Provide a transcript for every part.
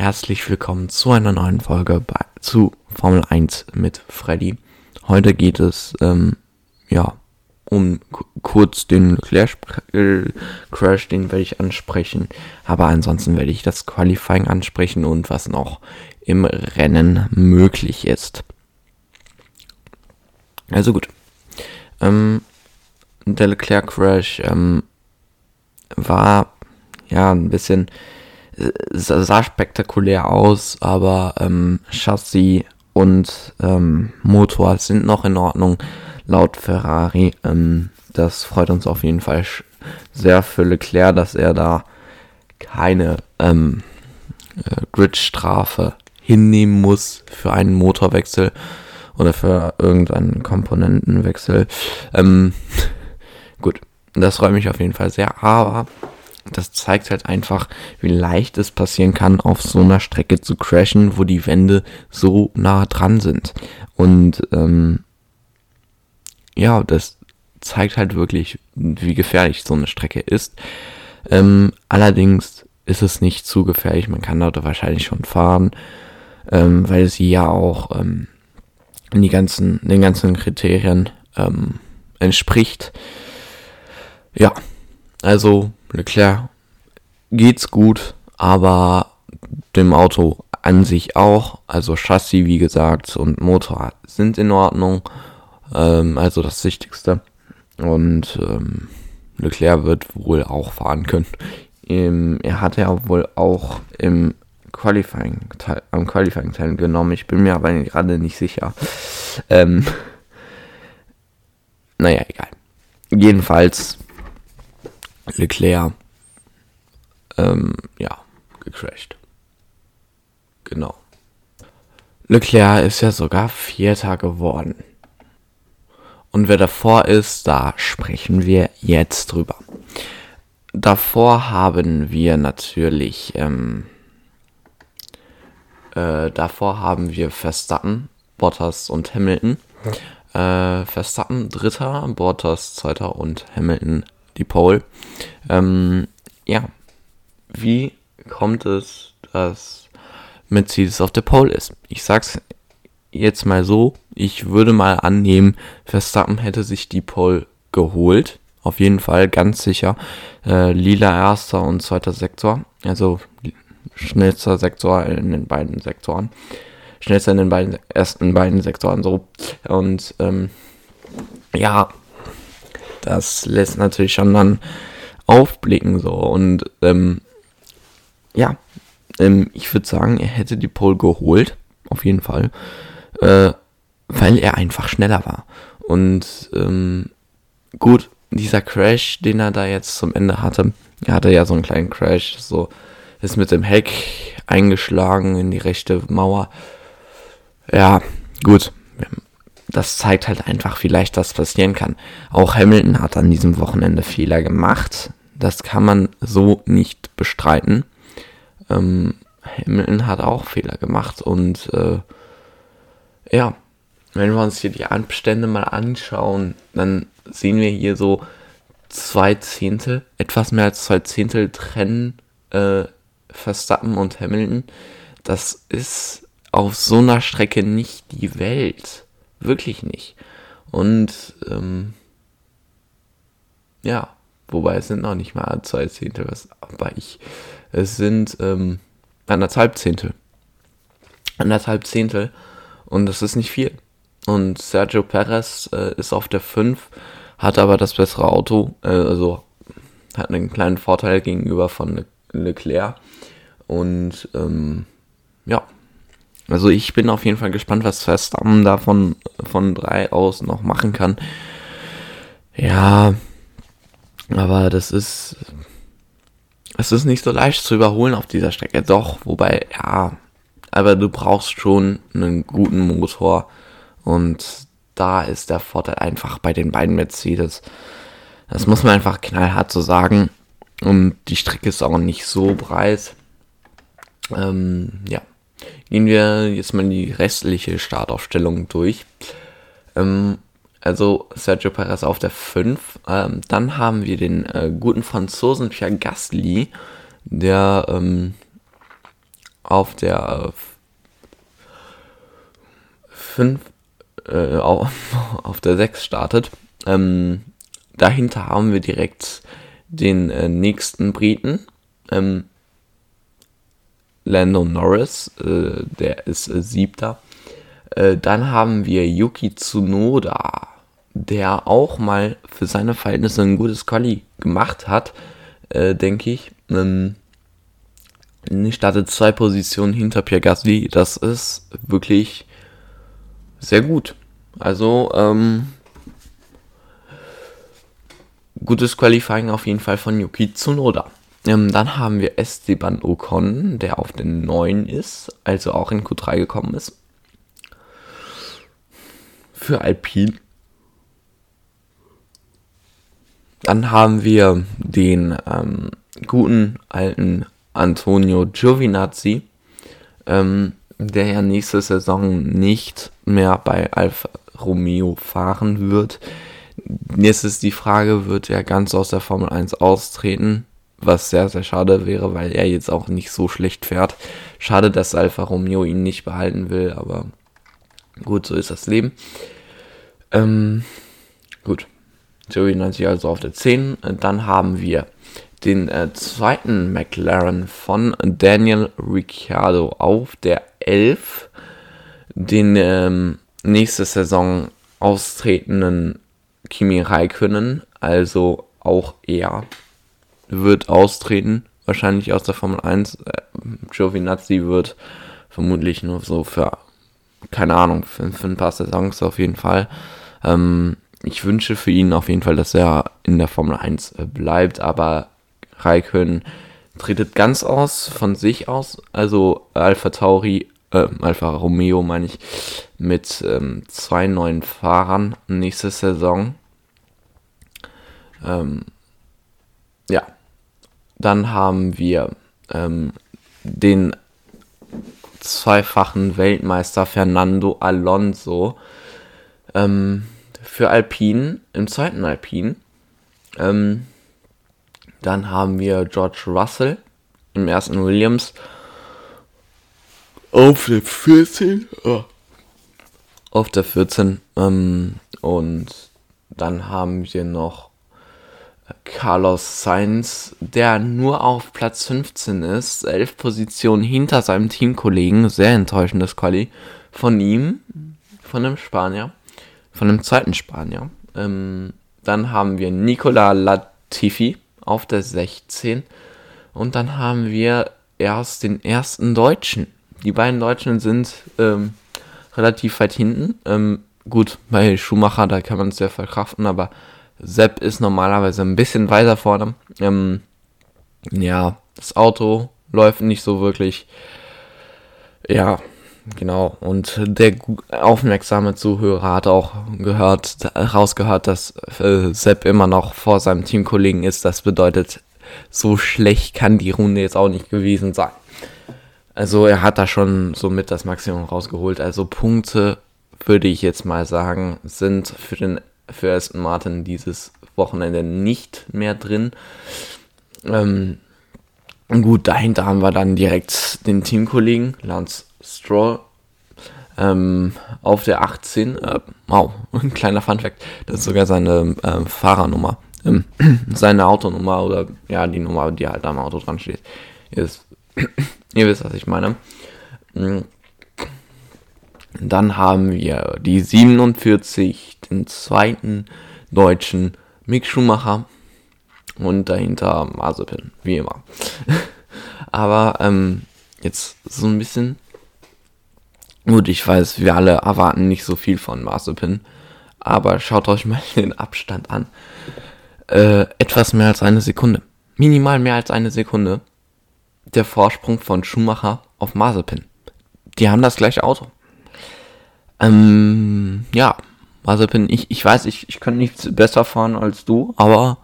herzlich willkommen zu einer neuen Folge bei, zu Formel 1 mit Freddy. Heute geht es, ähm, ja, um kurz den Leclerc Crash, den werde ich ansprechen, aber ansonsten werde ich das Qualifying ansprechen und was noch im Rennen möglich ist. Also gut. Ähm, der Leclerc Crash ähm, war ja ein bisschen sah spektakulär aus, aber ähm, Chassis und ähm, Motor sind noch in Ordnung laut Ferrari. Ähm, das freut uns auf jeden Fall sehr für Leclerc, dass er da keine ähm, äh, Gridstrafe hinnehmen muss für einen Motorwechsel oder für irgendeinen Komponentenwechsel. Ähm, gut, das freut mich auf jeden Fall sehr, aber das zeigt halt einfach, wie leicht es passieren kann, auf so einer Strecke zu crashen, wo die Wände so nah dran sind. Und ähm, ja, das zeigt halt wirklich, wie gefährlich so eine Strecke ist. Ähm, allerdings ist es nicht zu gefährlich, man kann dort wahrscheinlich schon fahren, ähm, weil sie ja auch ähm, die ganzen, den ganzen Kriterien ähm, entspricht. Ja, also Leclerc geht's gut, aber dem Auto an sich auch, also Chassis wie gesagt und Motor sind in Ordnung, ähm, also das Wichtigste. Und ähm, Leclerc wird wohl auch fahren können. Ähm, er hat ja wohl auch im Qualifying teil, am Qualifying teilgenommen. Ich bin mir aber gerade nicht sicher. Ähm, naja, egal. Jedenfalls Leclerc, ähm, ja, gecrashed. Genau. Leclerc ist ja sogar Vierter geworden. Und wer davor ist, da sprechen wir jetzt drüber. Davor haben wir natürlich, ähm, äh, davor haben wir Verstappen, Bottas und Hamilton. Äh, Verstappen Dritter, Bottas Zweiter und Hamilton die Pole. Ähm, ja, wie kommt es, dass Mercedes auf der Pole ist? Ich sag's jetzt mal so, ich würde mal annehmen, Verstappen hätte sich die Pole geholt. Auf jeden Fall, ganz sicher. Äh, lila erster und zweiter Sektor. Also schnellster Sektor in den beiden Sektoren. Schnellster in den beiden ersten beiden Sektoren so. Und ähm, ja, das lässt natürlich schon dann aufblicken so. Und ähm, ja, ähm, ich würde sagen, er hätte die Pole geholt, auf jeden Fall, äh, weil er einfach schneller war. Und ähm, gut, dieser Crash, den er da jetzt zum Ende hatte, er hatte ja so einen kleinen Crash, so ist mit dem Heck eingeschlagen in die rechte Mauer. Ja, gut, das zeigt halt einfach, wie leicht das passieren kann. Auch Hamilton hat an diesem Wochenende Fehler gemacht. Das kann man so nicht bestreiten. Ähm, Hamilton hat auch Fehler gemacht und äh, ja, wenn wir uns hier die Abstände mal anschauen, dann sehen wir hier so zwei Zehntel, etwas mehr als zwei Zehntel trennen äh, Verstappen und Hamilton. Das ist auf so einer Strecke nicht die Welt. Wirklich nicht. Und ähm, ja, wobei es sind noch nicht mal zwei Zehntel, was, aber ich, es sind ähm, anderthalb Zehntel. Anderthalb Zehntel und das ist nicht viel. Und Sergio Perez äh, ist auf der 5, hat aber das bessere Auto, äh, also hat einen kleinen Vorteil gegenüber von Le Leclerc. Und ähm, ja, also ich bin auf jeden Fall gespannt, was Verstappen da von, von drei aus noch machen kann. Ja, aber das ist, es ist nicht so leicht zu überholen auf dieser Strecke. Doch, wobei, ja, aber du brauchst schon einen guten Motor und da ist der Vorteil einfach bei den beiden Mercedes. Das muss man einfach knallhart so sagen. Und die Strecke ist auch nicht so breit. Ähm, ja. Gehen wir jetzt mal die restliche Startaufstellung durch. Ähm, also Sergio Perez auf der 5. Ähm, dann haben wir den äh, guten Franzosen Pierre Gasly, der ähm, auf der 5 äh, auf, auf der 6 startet. Ähm, dahinter haben wir direkt den äh, nächsten Briten, ähm, Lando Norris, äh, der ist äh, siebter. Äh, dann haben wir Yuki Tsunoda, der auch mal für seine Verhältnisse ein gutes Quali gemacht hat, äh, denke ich. Ähm, startet zwei Positionen hinter Pierre Gasly. Das ist wirklich sehr gut. Also, ähm, gutes Qualifying auf jeden Fall von Yuki Tsunoda. Ähm, dann haben wir Esteban Ocon, der auf den 9 ist, also auch in Q3 gekommen ist. Für Alpine. Dann haben wir den ähm, guten alten Antonio Giovinazzi, ähm, der ja nächste Saison nicht mehr bei Alfa Romeo fahren wird. Jetzt ist die Frage, wird er ganz aus der Formel 1 austreten? Was sehr, sehr schade wäre, weil er jetzt auch nicht so schlecht fährt. Schade, dass Alfa Romeo ihn nicht behalten will, aber gut, so ist das Leben. Ähm, gut. Joey 90 also auf der 10. Dann haben wir den äh, zweiten McLaren von Daniel Ricciardo auf der 11. Den ähm, nächste Saison austretenden Kimi Räikkönen, also auch er wird austreten, wahrscheinlich aus der Formel 1. Äh, Giovinazzi wird vermutlich nur so für, keine Ahnung, für, für ein paar Saisons auf jeden Fall. Ähm, ich wünsche für ihn auf jeden Fall, dass er in der Formel 1 äh, bleibt, aber Raikön tretet ganz aus von sich aus. Also Alpha Tauri, äh, Alpha Romeo meine ich, mit ähm, zwei neuen Fahrern nächste Saison. Ähm, ja, dann haben wir ähm, den zweifachen Weltmeister Fernando Alonso ähm, für Alpine, im zweiten Alpine. Ähm, dann haben wir George Russell im ersten Williams auf der 14. Oh. Auf der 14. Ähm, und dann haben wir noch Carlos Sainz, der nur auf Platz 15 ist, elf Positionen hinter seinem Teamkollegen, sehr enttäuschendes Quali von ihm, von dem Spanier, von dem zweiten Spanier. Ähm, dann haben wir Nicola Latifi auf der 16 und dann haben wir erst den ersten Deutschen. Die beiden Deutschen sind ähm, relativ weit hinten. Ähm, gut, bei Schumacher, da kann man es sehr verkraften, aber Sepp ist normalerweise ein bisschen weiter vorne. Ähm, ja, das Auto läuft nicht so wirklich. Ja, genau. Und der aufmerksame Zuhörer hat auch gehört, rausgehört, dass äh, Sepp immer noch vor seinem Teamkollegen ist. Das bedeutet, so schlecht kann die Runde jetzt auch nicht gewesen sein. Also er hat da schon so mit das Maximum rausgeholt. Also Punkte würde ich jetzt mal sagen, sind für den für Aston Martin dieses Wochenende nicht mehr drin. Ähm, gut, dahinter haben wir dann direkt den Teamkollegen Lance Stroll ähm, auf der 18. Äh, wow, ein kleiner Funfact. Das ist sogar seine äh, Fahrernummer. Ähm, seine Autonummer oder ja, die Nummer, die halt am Auto dran steht. Ist, ihr wisst, was ich meine. Dann haben wir die 47, den zweiten deutschen Mick Schumacher und dahinter Mazepin, wie immer. Aber ähm, jetzt so ein bisschen. Gut, ich weiß, wir alle erwarten nicht so viel von Mazepin, aber schaut euch mal den Abstand an. Äh, etwas mehr als eine Sekunde. Minimal mehr als eine Sekunde. Der Vorsprung von Schumacher auf Mazepin. Die haben das gleiche Auto. Ähm, ja, Mazepin, ich, ich weiß, ich, ich könnte nicht besser fahren als du, aber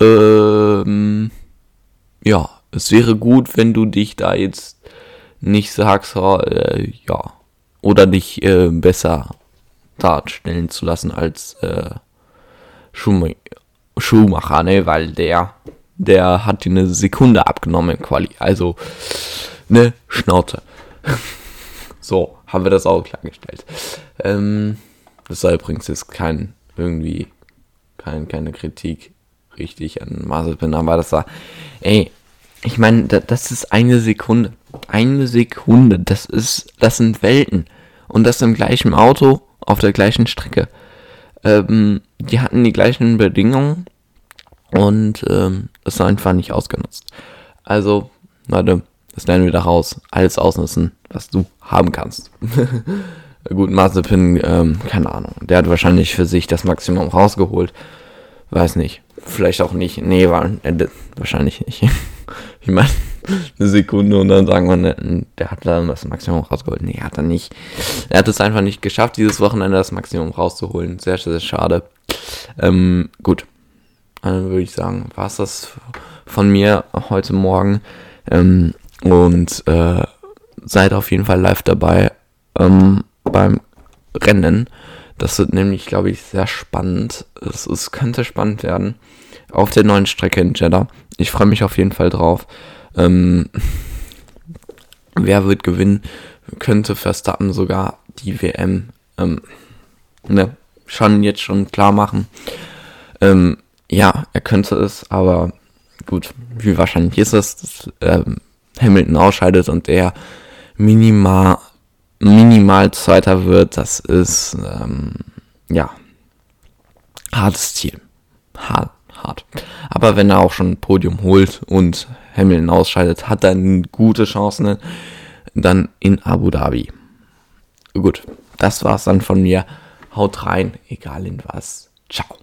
ähm, ja, es wäre gut, wenn du dich da jetzt nicht sagst, äh, ja, oder dich äh, besser darstellen zu lassen als äh, Schum Schumacher, ne, weil der, der hat dir eine Sekunde abgenommen im Quali. Also, ne Schnauze. so, haben wir das auch klargestellt. Ähm, das soll übrigens jetzt kein, irgendwie, kein, keine Kritik richtig an Mazepin, aber das war, ey, ich meine, das ist eine Sekunde. Eine Sekunde, das ist, das sind Welten. Und das im gleichen Auto, auf der gleichen Strecke. Ähm, die hatten die gleichen Bedingungen und ähm, ist einfach nicht ausgenutzt. Also, Leute, das lernen wir da raus. Alles ausnutzen, was du haben kannst. Gut, Mazepin, ähm, keine Ahnung. Der hat wahrscheinlich für sich das Maximum rausgeholt. Weiß nicht. Vielleicht auch nicht. Nee, war, äh, wahrscheinlich nicht. ich meine, eine Sekunde und dann sagen wir, der hat dann das Maximum rausgeholt. Nee, hat er nicht. Er hat es einfach nicht geschafft, dieses Wochenende das Maximum rauszuholen. Sehr, sehr schade. Ähm, gut. Dann würde ich sagen, war es das von mir heute Morgen. Ähm, und äh, seid auf jeden Fall live dabei ähm, beim Rennen. Das wird nämlich, glaube ich, sehr spannend. Es, es könnte spannend werden auf der neuen Strecke in Jeddah. Ich freue mich auf jeden Fall drauf. Ähm, wer wird gewinnen? Könnte Verstappen sogar die WM ähm, ne, schon jetzt schon klar machen. Ähm, ja, er könnte es, aber gut, wie wahrscheinlich ist es, dass ähm, Hamilton ausscheidet und er minimal, minimal Zweiter wird, das ist, ähm, ja, hartes Ziel. Hart, hart. Aber wenn er auch schon ein Podium holt und Hamilton ausscheidet, hat er gute Chancen dann in Abu Dhabi. Gut, das war's dann von mir. Haut rein, egal in was. Ciao.